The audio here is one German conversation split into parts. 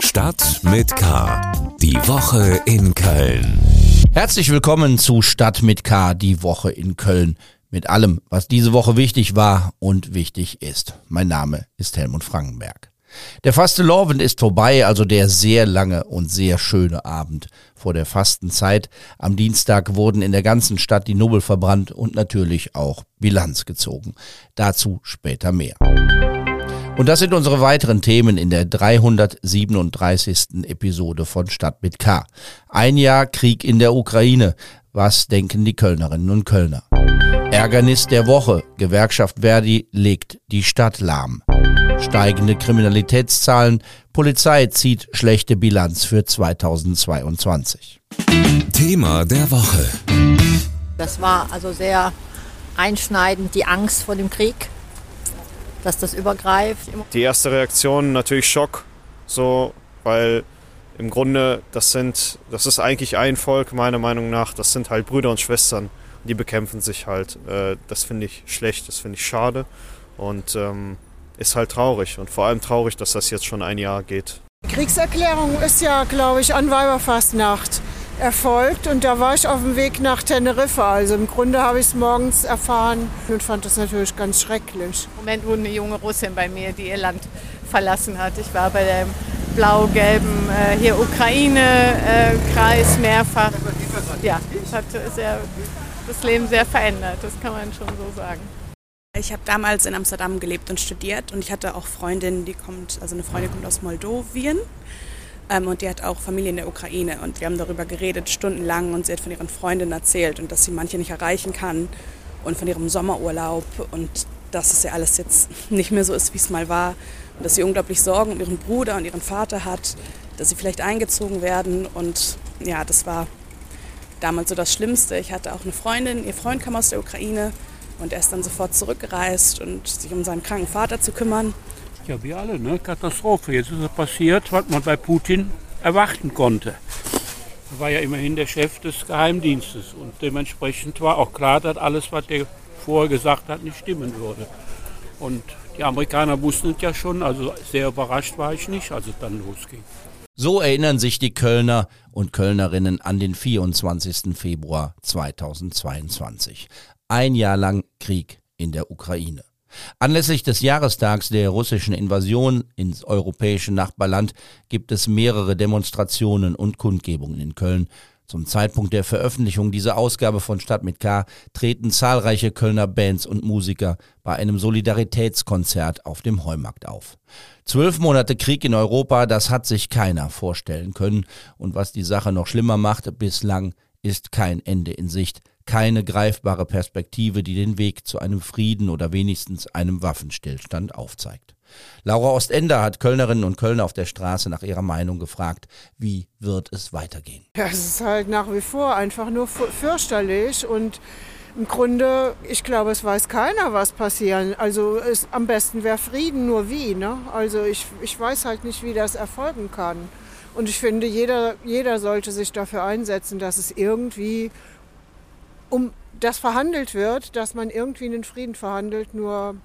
Stadt mit K. Die Woche in Köln. Herzlich willkommen zu Stadt mit K, die Woche in Köln. Mit allem, was diese Woche wichtig war und wichtig ist. Mein Name ist Helmut Frankenberg. Der Fastelovend ist vorbei, also der sehr lange und sehr schöne Abend vor der Fastenzeit. Am Dienstag wurden in der ganzen Stadt die Nubbel verbrannt und natürlich auch Bilanz gezogen. Dazu später mehr. Und das sind unsere weiteren Themen in der 337. Episode von Stadt mit K. Ein Jahr Krieg in der Ukraine. Was denken die Kölnerinnen und Kölner? Ärgernis der Woche. Gewerkschaft Verdi legt die Stadt lahm. Steigende Kriminalitätszahlen. Polizei zieht schlechte Bilanz für 2022. Thema der Woche. Das war also sehr einschneidend, die Angst vor dem Krieg, dass das übergreift. Die erste Reaktion natürlich Schock, so, weil im Grunde das sind, das ist eigentlich ein Volk meiner Meinung nach, das sind halt Brüder und Schwestern, die bekämpfen sich halt. Äh, das finde ich schlecht, das finde ich schade und ähm, ist halt traurig und vor allem traurig, dass das jetzt schon ein Jahr geht. Kriegserklärung ist ja, glaube ich, an Weiberfastnacht erfolgt und da war ich auf dem Weg nach Teneriffa. Also im Grunde habe ich es morgens erfahren und fand das natürlich ganz schrecklich. Im Moment wohnt eine junge Russin bei mir, die ihr Land verlassen hat. Ich war bei dem blau-gelben äh, hier Ukraine-Kreis äh, mehrfach. Ja, das hat sehr, das Leben sehr verändert, das kann man schon so sagen. Ich habe damals in Amsterdam gelebt und studiert und ich hatte auch Freundin, die kommt, also eine Freundin kommt aus Moldawien ähm, und die hat auch Familie in der Ukraine. Und wir haben darüber geredet stundenlang. Und sie hat von ihren Freundinnen erzählt und dass sie manche nicht erreichen kann. Und von ihrem Sommerurlaub. Und dass es ja alles jetzt nicht mehr so ist, wie es mal war. Und dass sie unglaublich Sorgen um ihren Bruder und ihren Vater hat, dass sie vielleicht eingezogen werden. Und ja, das war damals so das Schlimmste. Ich hatte auch eine Freundin, ihr Freund kam aus der Ukraine. Und er ist dann sofort zurückgereist und sich um seinen kranken Vater zu kümmern. Ja, wie alle, ne? Katastrophe. Jetzt ist es passiert, was man bei Putin erwarten konnte. Er war ja immerhin der Chef des Geheimdienstes und dementsprechend war auch klar, dass alles, was er vorher gesagt hat, nicht stimmen würde. Und die Amerikaner wussten es ja schon, also sehr überrascht war ich nicht, als es dann losging. So erinnern sich die Kölner und Kölnerinnen an den 24. Februar 2022. Ein Jahr lang Krieg in der Ukraine. Anlässlich des Jahrestags der russischen Invasion ins europäische Nachbarland gibt es mehrere Demonstrationen und Kundgebungen in Köln. Zum Zeitpunkt der Veröffentlichung dieser Ausgabe von Stadt mit K treten zahlreiche Kölner Bands und Musiker bei einem Solidaritätskonzert auf dem Heumarkt auf. Zwölf Monate Krieg in Europa, das hat sich keiner vorstellen können. Und was die Sache noch schlimmer macht, bislang ist kein Ende in Sicht keine greifbare Perspektive, die den Weg zu einem Frieden oder wenigstens einem Waffenstillstand aufzeigt. Laura Ostender hat Kölnerinnen und Kölner auf der Straße nach ihrer Meinung gefragt, wie wird es weitergehen? Es ist halt nach wie vor einfach nur fürchterlich und im Grunde, ich glaube, es weiß keiner, was passieren. Also es, am besten wäre Frieden, nur wie. Ne? Also ich, ich weiß halt nicht, wie das erfolgen kann. Und ich finde, jeder, jeder sollte sich dafür einsetzen, dass es irgendwie um das verhandelt wird, dass man irgendwie einen Frieden verhandelt. Nur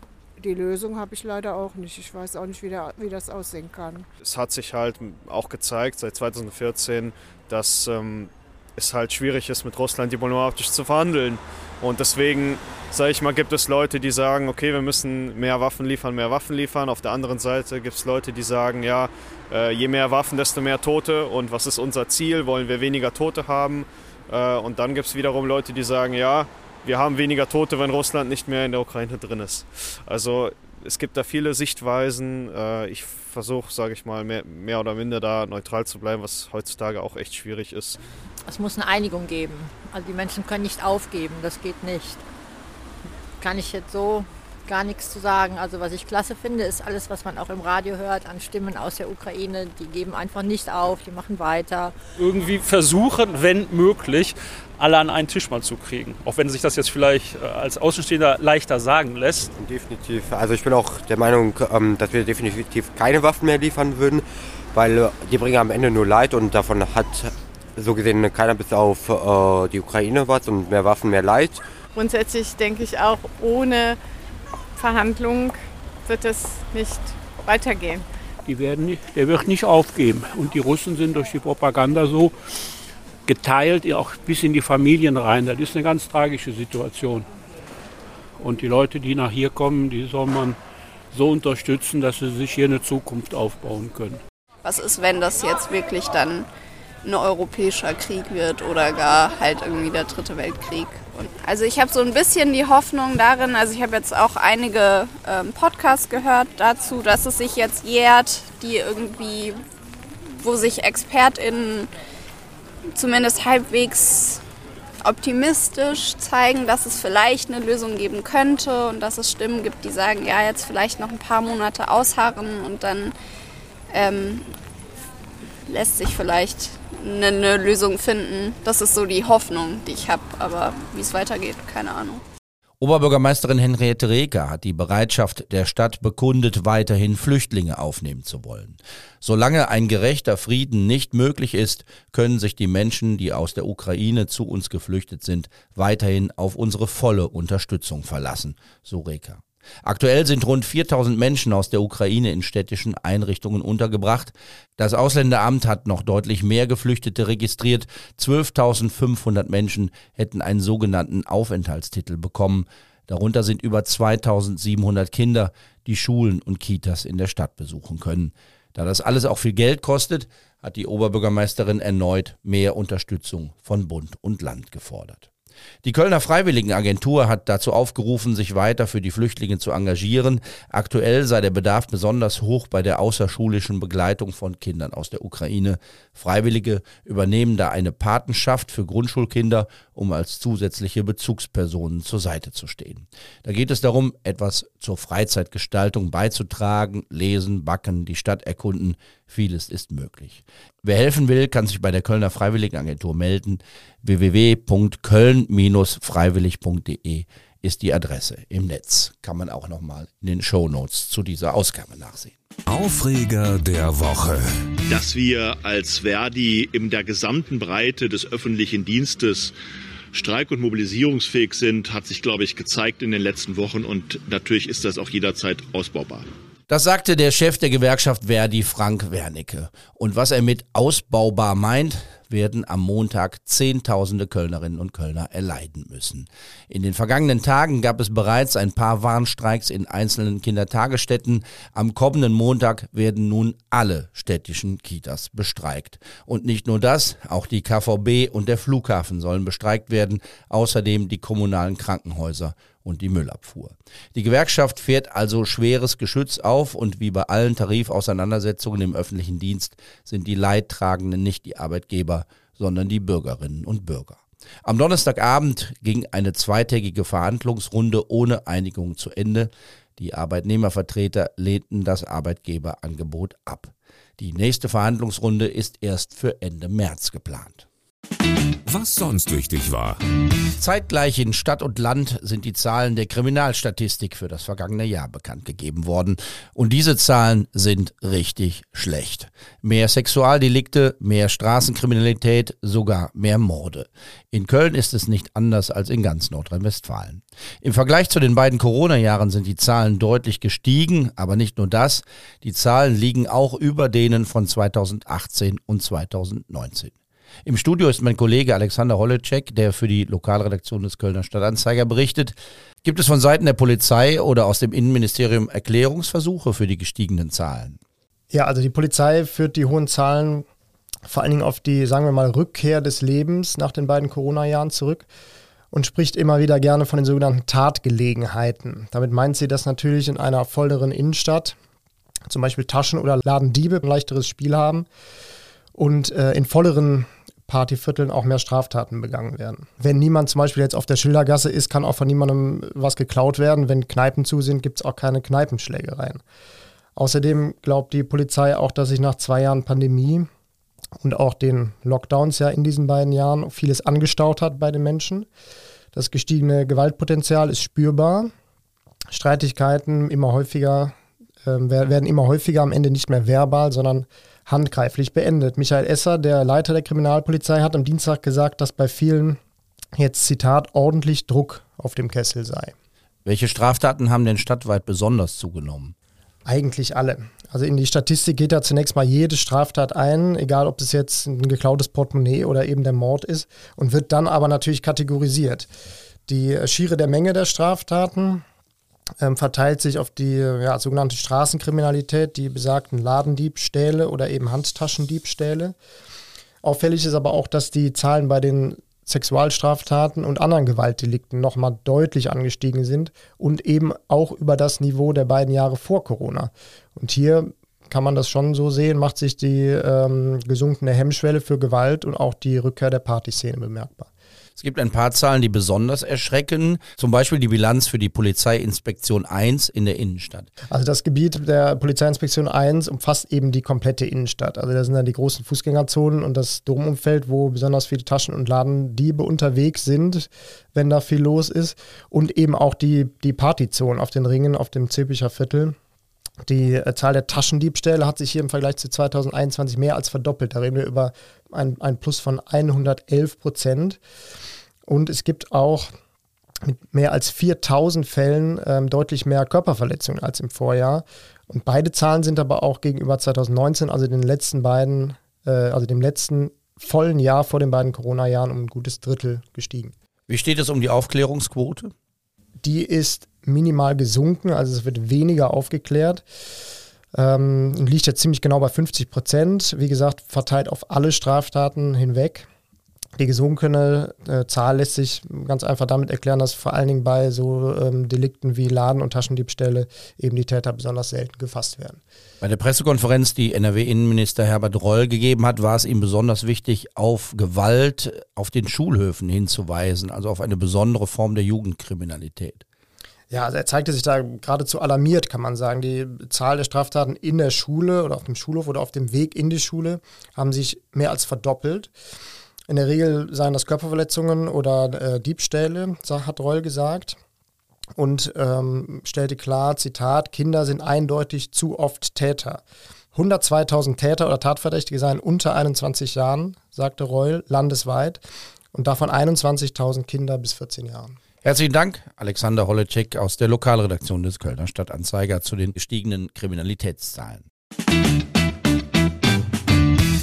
die Lösung habe ich leider auch nicht. Ich weiß auch nicht, wie, der, wie, das aussehen kann. Es hat sich halt auch gezeigt seit 2014, dass ähm, es halt schwierig ist, mit Russland diplomatisch zu verhandeln. Und deswegen, sage ich mal, gibt es Leute, die sagen, okay, wir müssen mehr Waffen liefern, mehr Waffen liefern. Auf der anderen Seite gibt es Leute, die sagen, ja, äh, je mehr Waffen, desto mehr Tote. Und was ist unser Ziel? Wollen wir weniger Tote haben? Äh, und dann gibt es wiederum Leute, die sagen, ja, wir haben weniger Tote, wenn Russland nicht mehr in der Ukraine drin ist. Also es gibt da viele Sichtweisen. Äh, ich versuche, sage ich mal, mehr, mehr, oder minder da neutral zu bleiben, was heutzutage auch echt schwierig ist. Es muss eine Einigung geben. Also die Menschen können nicht aufgeben, das geht nicht. Kann ich jetzt so gar nichts zu sagen. Also was ich klasse finde, ist alles, was man auch im Radio hört an Stimmen aus der Ukraine. Die geben einfach nicht auf, die machen weiter. Irgendwie versuchen, wenn möglich, alle an einen Tisch mal zu kriegen. Auch wenn sich das jetzt vielleicht äh, als Außenstehender leichter sagen lässt. Definitiv. Also ich bin auch der Meinung, ähm, dass wir definitiv keine Waffen mehr liefern würden, weil äh, die bringen am Ende nur Leid und davon hat so gesehen keiner bis auf äh, die Ukraine was und mehr Waffen, mehr Leid. Grundsätzlich denke ich auch, ohne Verhandlung wird es nicht weitergehen. die werden nicht, der wird nicht aufgeben. Und die Russen sind durch die Propaganda so geteilt, auch bis in die Familien rein. Das ist eine ganz tragische Situation. Und die Leute, die nach hier kommen, die soll man so unterstützen, dass sie sich hier eine Zukunft aufbauen können. Was ist, wenn das jetzt wirklich dann ein europäischer Krieg wird oder gar halt irgendwie der dritte Weltkrieg? Also ich habe so ein bisschen die Hoffnung darin, also ich habe jetzt auch einige ähm, Podcasts gehört dazu, dass es sich jetzt jährt, die irgendwie, wo sich ExpertInnen zumindest halbwegs optimistisch zeigen, dass es vielleicht eine Lösung geben könnte und dass es Stimmen gibt, die sagen, ja, jetzt vielleicht noch ein paar Monate ausharren und dann ähm, lässt sich vielleicht eine, eine Lösung finden. Das ist so die Hoffnung, die ich habe, aber wie es weitergeht, keine Ahnung. Oberbürgermeisterin Henriette Reker hat die Bereitschaft der Stadt bekundet, weiterhin Flüchtlinge aufnehmen zu wollen. Solange ein gerechter Frieden nicht möglich ist, können sich die Menschen, die aus der Ukraine zu uns geflüchtet sind, weiterhin auf unsere volle Unterstützung verlassen, so Reker. Aktuell sind rund 4000 Menschen aus der Ukraine in städtischen Einrichtungen untergebracht. Das Ausländeramt hat noch deutlich mehr Geflüchtete registriert. 12.500 Menschen hätten einen sogenannten Aufenthaltstitel bekommen. Darunter sind über 2700 Kinder, die Schulen und Kitas in der Stadt besuchen können. Da das alles auch viel Geld kostet, hat die Oberbürgermeisterin erneut mehr Unterstützung von Bund und Land gefordert. Die Kölner Freiwilligenagentur hat dazu aufgerufen, sich weiter für die Flüchtlinge zu engagieren. Aktuell sei der Bedarf besonders hoch bei der außerschulischen Begleitung von Kindern aus der Ukraine. Freiwillige übernehmen da eine Patenschaft für Grundschulkinder, um als zusätzliche Bezugspersonen zur Seite zu stehen. Da geht es darum, etwas zur Freizeitgestaltung beizutragen, lesen, backen, die Stadt erkunden. Vieles ist möglich. Wer helfen will, kann sich bei der Kölner Freiwilligenagentur melden. www.köln-freiwillig.de ist die Adresse im Netz. Kann man auch nochmal in den Show Notes zu dieser Ausgabe nachsehen. Aufreger der Woche. Dass wir als Verdi in der gesamten Breite des öffentlichen Dienstes streik- und mobilisierungsfähig sind, hat sich, glaube ich, gezeigt in den letzten Wochen und natürlich ist das auch jederzeit ausbaubar. Das sagte der Chef der Gewerkschaft Verdi, Frank Wernicke. Und was er mit ausbaubar meint, werden am Montag Zehntausende Kölnerinnen und Kölner erleiden müssen. In den vergangenen Tagen gab es bereits ein paar Warnstreiks in einzelnen Kindertagesstätten. Am kommenden Montag werden nun alle städtischen Kitas bestreikt. Und nicht nur das, auch die KVB und der Flughafen sollen bestreikt werden, außerdem die kommunalen Krankenhäuser und die Müllabfuhr. Die Gewerkschaft fährt also schweres Geschütz auf und wie bei allen Tarifauseinandersetzungen im öffentlichen Dienst sind die Leidtragenden nicht die Arbeitgeber, sondern die Bürgerinnen und Bürger. Am Donnerstagabend ging eine zweitägige Verhandlungsrunde ohne Einigung zu Ende. Die Arbeitnehmervertreter lehnten das Arbeitgeberangebot ab. Die nächste Verhandlungsrunde ist erst für Ende März geplant. Was sonst wichtig war. Zeitgleich in Stadt und Land sind die Zahlen der Kriminalstatistik für das vergangene Jahr bekannt gegeben worden. Und diese Zahlen sind richtig schlecht. Mehr Sexualdelikte, mehr Straßenkriminalität, sogar mehr Morde. In Köln ist es nicht anders als in ganz Nordrhein-Westfalen. Im Vergleich zu den beiden Corona-Jahren sind die Zahlen deutlich gestiegen, aber nicht nur das. Die Zahlen liegen auch über denen von 2018 und 2019. Im Studio ist mein Kollege Alexander Holleczek, der für die Lokalredaktion des Kölner Stadtanzeiger berichtet. Gibt es von Seiten der Polizei oder aus dem Innenministerium Erklärungsversuche für die gestiegenen Zahlen? Ja, also die Polizei führt die hohen Zahlen vor allen Dingen auf die, sagen wir mal, Rückkehr des Lebens nach den beiden Corona-Jahren zurück und spricht immer wieder gerne von den sogenannten Tatgelegenheiten. Damit meint sie, dass natürlich in einer volleren Innenstadt zum Beispiel Taschen- oder Ladendiebe ein leichteres Spiel haben und äh, in volleren Partyvierteln auch mehr Straftaten begangen werden. Wenn niemand zum Beispiel jetzt auf der Schildergasse ist, kann auch von niemandem was geklaut werden. Wenn Kneipen zu sind, gibt es auch keine Kneipenschlägereien. Außerdem glaubt die Polizei auch, dass sich nach zwei Jahren Pandemie und auch den Lockdowns ja in diesen beiden Jahren vieles angestaut hat bei den Menschen. Das gestiegene Gewaltpotenzial ist spürbar. Streitigkeiten immer häufiger äh, werden immer häufiger am Ende nicht mehr verbal, sondern handgreiflich beendet. Michael Esser, der Leiter der Kriminalpolizei, hat am Dienstag gesagt, dass bei vielen jetzt Zitat ordentlich Druck auf dem Kessel sei. Welche Straftaten haben denn stadtweit besonders zugenommen? Eigentlich alle. Also in die Statistik geht da zunächst mal jede Straftat ein, egal ob es jetzt ein geklautes Portemonnaie oder eben der Mord ist, und wird dann aber natürlich kategorisiert. Die Schiere der Menge der Straftaten ähm, verteilt sich auf die ja, sogenannte Straßenkriminalität, die besagten Ladendiebstähle oder eben Handtaschendiebstähle. Auffällig ist aber auch, dass die Zahlen bei den Sexualstraftaten und anderen Gewaltdelikten nochmal deutlich angestiegen sind und eben auch über das Niveau der beiden Jahre vor Corona. Und hier kann man das schon so sehen, macht sich die ähm, gesunkene Hemmschwelle für Gewalt und auch die Rückkehr der Partyszene bemerkbar. Es gibt ein paar Zahlen, die besonders erschrecken. Zum Beispiel die Bilanz für die Polizeiinspektion 1 in der Innenstadt. Also das Gebiet der Polizeiinspektion 1 umfasst eben die komplette Innenstadt. Also da sind dann die großen Fußgängerzonen und das Domumfeld, wo besonders viele Taschen- und Ladendiebe unterwegs sind, wenn da viel los ist. Und eben auch die, die Partyzonen auf den Ringen, auf dem Zülpicher Viertel. Die äh, Zahl der Taschendiebstähle hat sich hier im Vergleich zu 2021 mehr als verdoppelt. Da reden wir über ein, ein Plus von 111 Prozent. Und es gibt auch mit mehr als 4000 Fällen ähm, deutlich mehr Körperverletzungen als im Vorjahr. Und beide Zahlen sind aber auch gegenüber 2019, also den letzten beiden, äh, also dem letzten vollen Jahr vor den beiden Corona-Jahren, um ein gutes Drittel gestiegen. Wie steht es um die Aufklärungsquote? Die ist minimal gesunken, also es wird weniger aufgeklärt. Ähm, liegt jetzt ziemlich genau bei 50 Prozent. Wie gesagt, verteilt auf alle Straftaten hinweg. Die gesunkene äh, Zahl lässt sich ganz einfach damit erklären, dass vor allen Dingen bei so ähm, Delikten wie Laden- und Taschendiebstähle eben die Täter besonders selten gefasst werden. Bei der Pressekonferenz, die NRW-Innenminister Herbert Reul gegeben hat, war es ihm besonders wichtig, auf Gewalt auf den Schulhöfen hinzuweisen, also auf eine besondere Form der Jugendkriminalität. Ja, also er zeigte sich da geradezu alarmiert, kann man sagen. Die Zahl der Straftaten in der Schule oder auf dem Schulhof oder auf dem Weg in die Schule haben sich mehr als verdoppelt. In der Regel seien das Körperverletzungen oder äh, Diebstähle, hat Reul gesagt. Und ähm, stellte klar, Zitat, Kinder sind eindeutig zu oft Täter. 102.000 Täter oder Tatverdächtige seien unter 21 Jahren, sagte Reul, landesweit. Und davon 21.000 Kinder bis 14 Jahren. Herzlichen Dank, Alexander Holleczek aus der Lokalredaktion des Kölner Stadtanzeiger zu den gestiegenen Kriminalitätszahlen.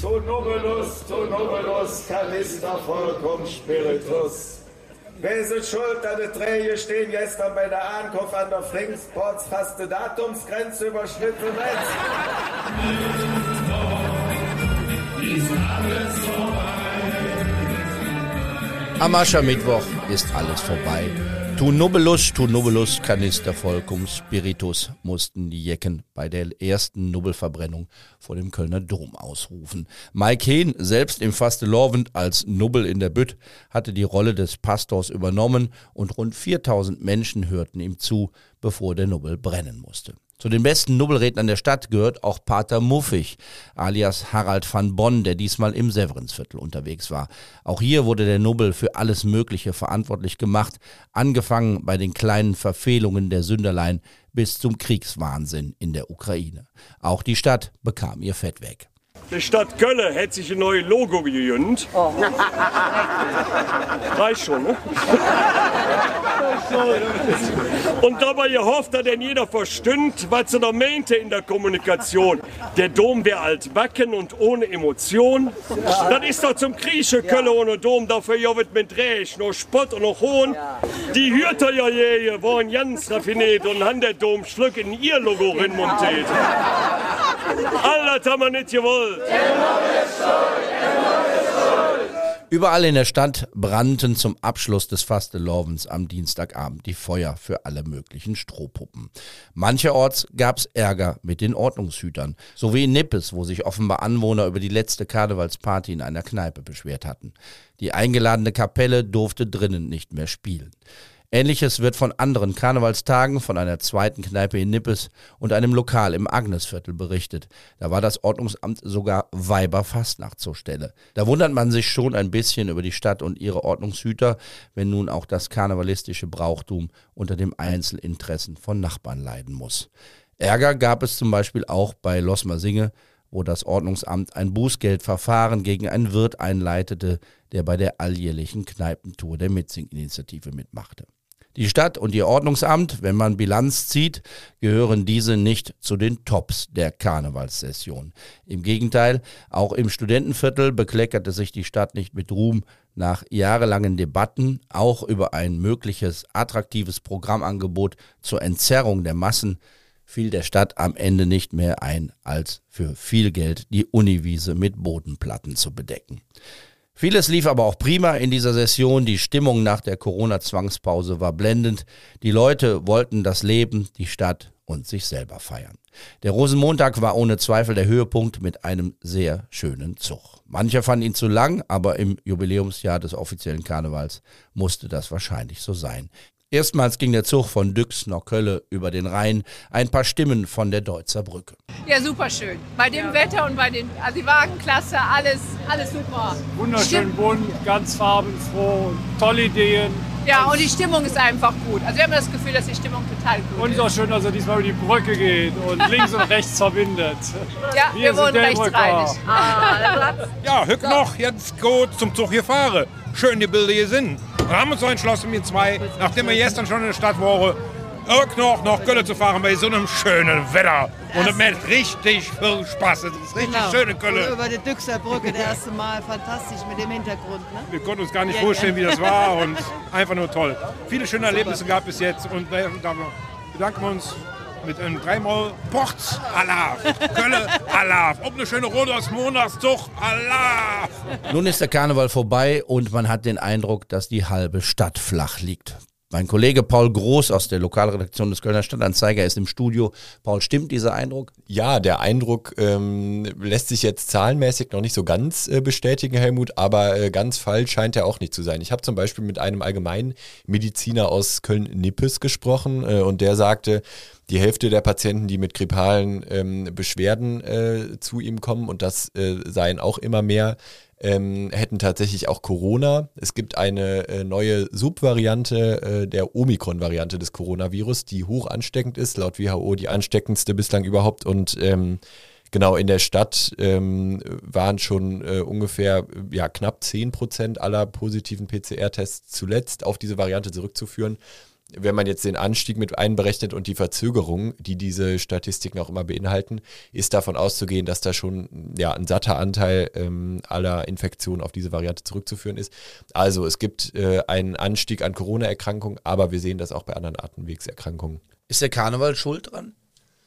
Tonobelus, Tonobelus, Kanister, vollkommen Spiritus. Wer ist schuld an der Träge stehen gestern bei der Ankunft an der Flingsports fast die Datumsgrenze überschritten? Am Aschermittwoch ist alles vorbei. Tu Nobelus, tu Nobelus, Kanister voll cum Spiritus mussten die Jecken bei der ersten Nubbelverbrennung vor dem Kölner Dom ausrufen. Mike Hehn, selbst im Fastelovend als Nubbel in der Bütt, hatte die Rolle des Pastors übernommen und rund 4000 Menschen hörten ihm zu, bevor der Nubbel brennen musste. Zu den besten Nubbelrednern der Stadt gehört auch Pater Muffig, alias Harald van Bonn, der diesmal im Severinsviertel unterwegs war. Auch hier wurde der Nubbel für alles Mögliche verantwortlich gemacht, angefangen bei den kleinen Verfehlungen der Sünderlein bis zum Kriegswahnsinn in der Ukraine. Auch die Stadt bekam ihr Fett weg. Die Stadt Kölle hätte sich ein neues Logo gegönnt. Oh. Reicht schon, ne? Und dabei gehofft, dass denn jeder verstündt, was sie da meinte in der Kommunikation. Der Dom wäre altbacken und ohne Emotion. Das ist doch zum Grieche Kölle ohne Dom, dafür ja wird mit Dreh, nur Spott und noch Hohn. Die Hürter ja je waren ganz raffiniert und haben der Dom Schluck in ihr Logo remontiert. Alles haben nicht gewollt. Überall in der Stadt brannten zum Abschluss des Fastelovens am Dienstagabend die Feuer für alle möglichen Strohpuppen. Mancherorts gab es Ärger mit den Ordnungshütern, so wie in Nippes, wo sich offenbar Anwohner über die letzte Karnevalsparty in einer Kneipe beschwert hatten. Die eingeladene Kapelle durfte drinnen nicht mehr spielen. Ähnliches wird von anderen Karnevalstagen, von einer zweiten Kneipe in Nippes und einem Lokal im Agnesviertel berichtet. Da war das Ordnungsamt sogar Weiberfastnacht zur Stelle. Da wundert man sich schon ein bisschen über die Stadt und ihre Ordnungshüter, wenn nun auch das karnevalistische Brauchtum unter dem Einzelinteressen von Nachbarn leiden muss. Ärger gab es zum Beispiel auch bei Losmersinge, wo das Ordnungsamt ein Bußgeldverfahren gegen einen Wirt einleitete, der bei der alljährlichen Kneipentour der Mitzing-Initiative mitmachte. Die Stadt und ihr Ordnungsamt, wenn man Bilanz zieht, gehören diese nicht zu den Tops der Karnevalssession. Im Gegenteil, auch im Studentenviertel bekleckerte sich die Stadt nicht mit Ruhm. Nach jahrelangen Debatten, auch über ein mögliches attraktives Programmangebot zur Entzerrung der Massen, fiel der Stadt am Ende nicht mehr ein, als für viel Geld die Uniwiese mit Bodenplatten zu bedecken. Vieles lief aber auch prima in dieser Session. Die Stimmung nach der Corona-Zwangspause war blendend. Die Leute wollten das Leben, die Stadt und sich selber feiern. Der Rosenmontag war ohne Zweifel der Höhepunkt mit einem sehr schönen Zug. Mancher fand ihn zu lang, aber im Jubiläumsjahr des offiziellen Karnevals musste das wahrscheinlich so sein. Erstmals ging der Zug von Düx nach Kölle über den Rhein. Ein paar Stimmen von der Deutzer Brücke. Ja, super schön. Bei dem ja. Wetter und bei den, also die Wagenklasse, alles, alles super. Wunderschön Stimm bunt, ganz farbenfroh, tolle Ideen. Ja, und die Stimmung ist einfach gut. Also wir haben das Gefühl, dass die Stimmung total gut ist. Und es ist auch schön, dass er diesmal über die Brücke geht und links und rechts verbindet. Ja, wir, wir wohnen rechtsreinig. Ah, ja, Hück noch, jetzt gut zum Zug hier fahre. Schön die Bilder hier sind. Wir haben uns so entschlossen, wir zwei, nachdem wir gestern schon in der Stadt waren, noch nach Köln zu fahren bei so einem schönen Wetter. Und es macht richtig viel Spaß. Es ist richtig genau. schöne Köln. Und über die Düxer Brücke das erste Mal. Fantastisch mit dem Hintergrund. Ne? Wir konnten uns gar nicht ja, vorstellen, ja. wie das war. Und einfach nur toll. Viele schöne Erlebnisse gab es jetzt. Und da bedanken wir uns mit einem dreimal Ports Alaf, Kölle Alaf, ob eine schöne Rodos Monatszug Alaf. Nun ist der Karneval vorbei und man hat den Eindruck, dass die halbe Stadt flach liegt. Mein Kollege Paul Groß aus der Lokalredaktion des Kölner Stadtanzeiger ist im Studio. Paul, stimmt dieser Eindruck? Ja, der Eindruck ähm, lässt sich jetzt zahlenmäßig noch nicht so ganz äh, bestätigen, Helmut, aber äh, ganz falsch scheint er auch nicht zu sein. Ich habe zum Beispiel mit einem Allgemeinmediziner aus Köln-Nippes gesprochen äh, und der sagte, die Hälfte der Patienten, die mit grippalen ähm, Beschwerden äh, zu ihm kommen, und das äh, seien auch immer mehr, ähm, hätten tatsächlich auch Corona. Es gibt eine äh, neue Subvariante äh, der Omikron-Variante des Coronavirus, die hoch ansteckend ist, laut WHO die ansteckendste bislang überhaupt. Und ähm, genau in der Stadt ähm, waren schon äh, ungefähr ja, knapp 10 Prozent aller positiven PCR-Tests zuletzt auf diese Variante zurückzuführen wenn man jetzt den Anstieg mit einberechnet und die Verzögerung, die diese Statistiken auch immer beinhalten, ist davon auszugehen, dass da schon ja, ein satter Anteil ähm, aller Infektionen auf diese Variante zurückzuführen ist. Also es gibt äh, einen Anstieg an Corona-Erkrankungen, aber wir sehen das auch bei anderen Atemwegserkrankungen. Ist der Karneval schuld dran?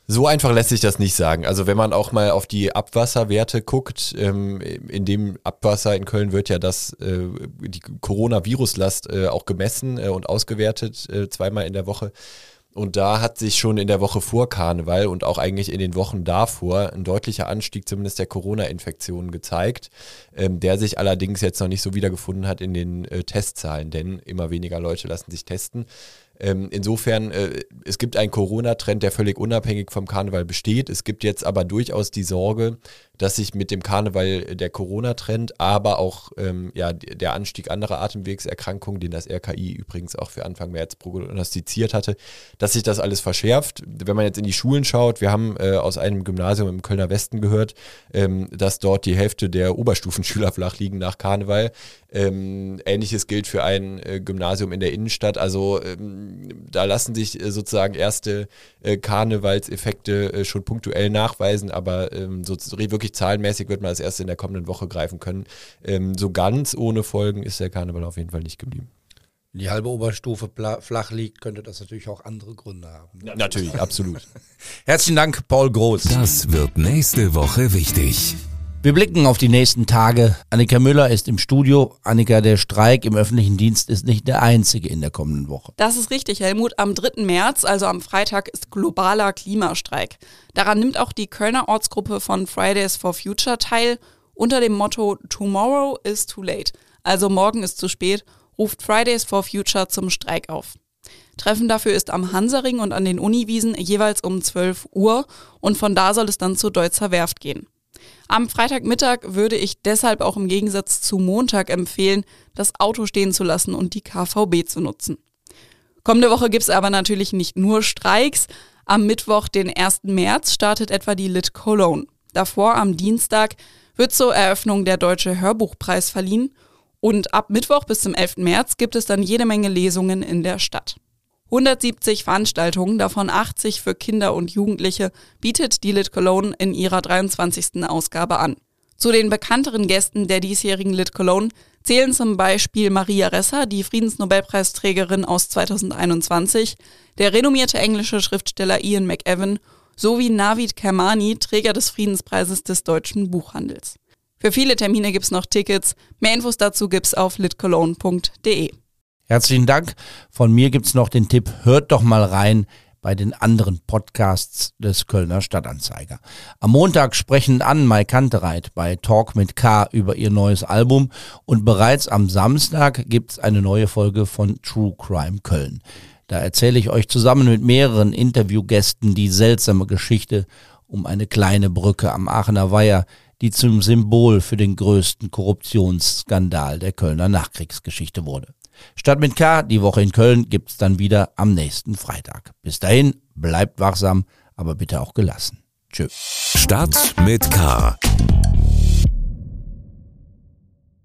So einfach lässt sich das nicht sagen. Also wenn man auch mal auf die Abwasserwerte guckt, ähm, in dem Abwasser in Köln wird ja das, äh, die Coronaviruslast äh, auch gemessen äh, und ausgewertet, äh, zweimal in der Woche. Und da hat sich schon in der Woche vor Karneval und auch eigentlich in den Wochen davor ein deutlicher Anstieg zumindest der Corona-Infektionen gezeigt, ähm, der sich allerdings jetzt noch nicht so wiedergefunden hat in den äh, Testzahlen, denn immer weniger Leute lassen sich testen. Ähm, insofern, äh, es gibt einen Corona-Trend, der völlig unabhängig vom Karneval besteht. Es gibt jetzt aber durchaus die Sorge, dass sich mit dem Karneval der Corona-Trend, aber auch ähm, ja, der Anstieg anderer Atemwegserkrankungen, den das RKI übrigens auch für Anfang März prognostiziert hatte, dass sich das alles verschärft. Wenn man jetzt in die Schulen schaut, wir haben äh, aus einem Gymnasium im Kölner Westen gehört, ähm, dass dort die Hälfte der Oberstufenschüler flach liegen nach Karneval. Ähm, Ähnliches gilt für ein äh, Gymnasium in der Innenstadt. Also ähm, da lassen sich äh, sozusagen erste äh, Karnevalseffekte äh, schon punktuell nachweisen, aber ähm, so wirklich wirklich zahlenmäßig wird man das erst in der kommenden Woche greifen können. Ähm, so ganz ohne Folgen ist der Karneval auf jeden Fall nicht geblieben. Wenn die halbe Oberstufe flach liegt, könnte das natürlich auch andere Gründe haben. Ja, natürlich, absolut. Herzlichen Dank, Paul Groß. Das wird nächste Woche wichtig. Wir blicken auf die nächsten Tage. Annika Müller ist im Studio. Annika, der Streik im öffentlichen Dienst ist nicht der einzige in der kommenden Woche. Das ist richtig, Helmut. Am 3. März, also am Freitag, ist globaler Klimastreik. Daran nimmt auch die Kölner Ortsgruppe von Fridays for Future teil. Unter dem Motto Tomorrow is too late. Also morgen ist zu spät, ruft Fridays for Future zum Streik auf. Treffen dafür ist am Hansaring und an den Uniwiesen jeweils um 12 Uhr und von da soll es dann zur Deutzer Werft gehen. Am Freitagmittag würde ich deshalb auch im Gegensatz zu Montag empfehlen, das Auto stehen zu lassen und die KVB zu nutzen. Kommende Woche gibt es aber natürlich nicht nur Streiks. Am Mittwoch, den 1. März, startet etwa die Lit Cologne. Davor am Dienstag wird zur Eröffnung der Deutsche Hörbuchpreis verliehen und ab Mittwoch bis zum 11. März gibt es dann jede Menge Lesungen in der Stadt. 170 Veranstaltungen, davon 80 für Kinder und Jugendliche, bietet die Lit Cologne in ihrer 23. Ausgabe an. Zu den bekannteren Gästen der diesjährigen Lit Cologne zählen zum Beispiel Maria Ressa, die Friedensnobelpreisträgerin aus 2021, der renommierte englische Schriftsteller Ian McEwan sowie Navid Kermani, Träger des Friedenspreises des deutschen Buchhandels. Für viele Termine gibt's noch Tickets. Mehr Infos dazu gibt's auf litcologne.de. Herzlichen Dank. Von mir gibt's noch den Tipp, hört doch mal rein bei den anderen Podcasts des Kölner Stadtanzeiger. Am Montag sprechen Ann Mai Kantereit bei Talk mit K über ihr neues Album und bereits am Samstag gibt's eine neue Folge von True Crime Köln. Da erzähle ich euch zusammen mit mehreren Interviewgästen die seltsame Geschichte um eine kleine Brücke am Aachener Weiher, die zum Symbol für den größten Korruptionsskandal der Kölner Nachkriegsgeschichte wurde. Stadt mit K, die Woche in Köln, gibt's dann wieder am nächsten Freitag. Bis dahin, bleibt wachsam, aber bitte auch gelassen. Tschüss. Stadt mit K.